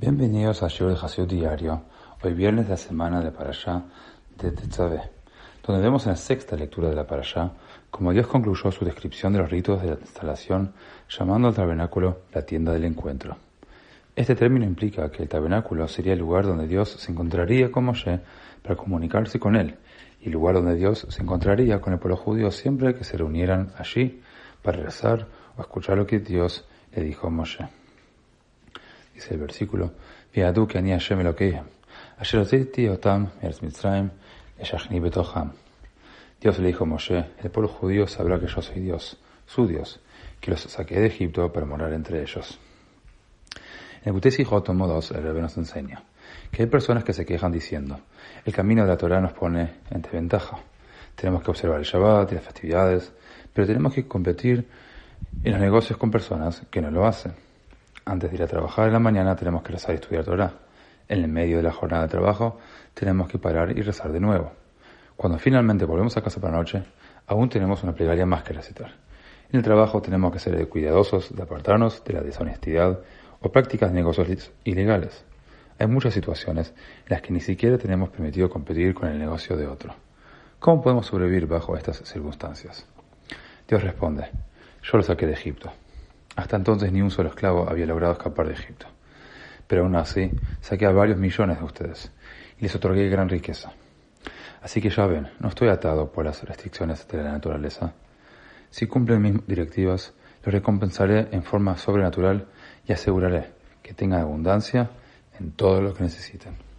Bienvenidos a Shiur de Diario, hoy viernes de la semana de Parashá de Tetzaveh, donde vemos en la sexta lectura de la Parashá cómo Dios concluyó su descripción de los ritos de la instalación llamando al tabernáculo la tienda del encuentro. Este término implica que el tabernáculo sería el lugar donde Dios se encontraría con Moshe para comunicarse con él, y el lugar donde Dios se encontraría con el pueblo judío siempre que se reunieran allí para rezar o escuchar lo que Dios le dijo a Moshe. Dice el versículo, Dios le dijo a Moshe, el pueblo judío sabrá que yo soy Dios, su Dios, que los saqué de Egipto para morar entre ellos. En el Butesi tomo 2, el Rebbe nos enseña que hay personas que se quejan diciendo, el camino de la Torah nos pone en desventaja. Tenemos que observar el Shabbat y las festividades, pero tenemos que competir en los negocios con personas que no lo hacen. Antes de ir a trabajar en la mañana tenemos que rezar y estudiar Torah. En el medio de la jornada de trabajo tenemos que parar y rezar de nuevo. Cuando finalmente volvemos a casa para la noche, aún tenemos una plegaria más que recitar. En el trabajo tenemos que ser cuidadosos de apartarnos de la deshonestidad o prácticas de negocios ilegales. Hay muchas situaciones en las que ni siquiera tenemos permitido competir con el negocio de otro. ¿Cómo podemos sobrevivir bajo estas circunstancias? Dios responde, yo lo saqué de Egipto. Hasta entonces ni un solo esclavo había logrado escapar de Egipto. Pero aún así, saqué a varios millones de ustedes y les otorgué gran riqueza. Así que ya ven, no estoy atado por las restricciones de la naturaleza. Si cumplen mis directivas, los recompensaré en forma sobrenatural y aseguraré que tengan abundancia en todo lo que necesiten.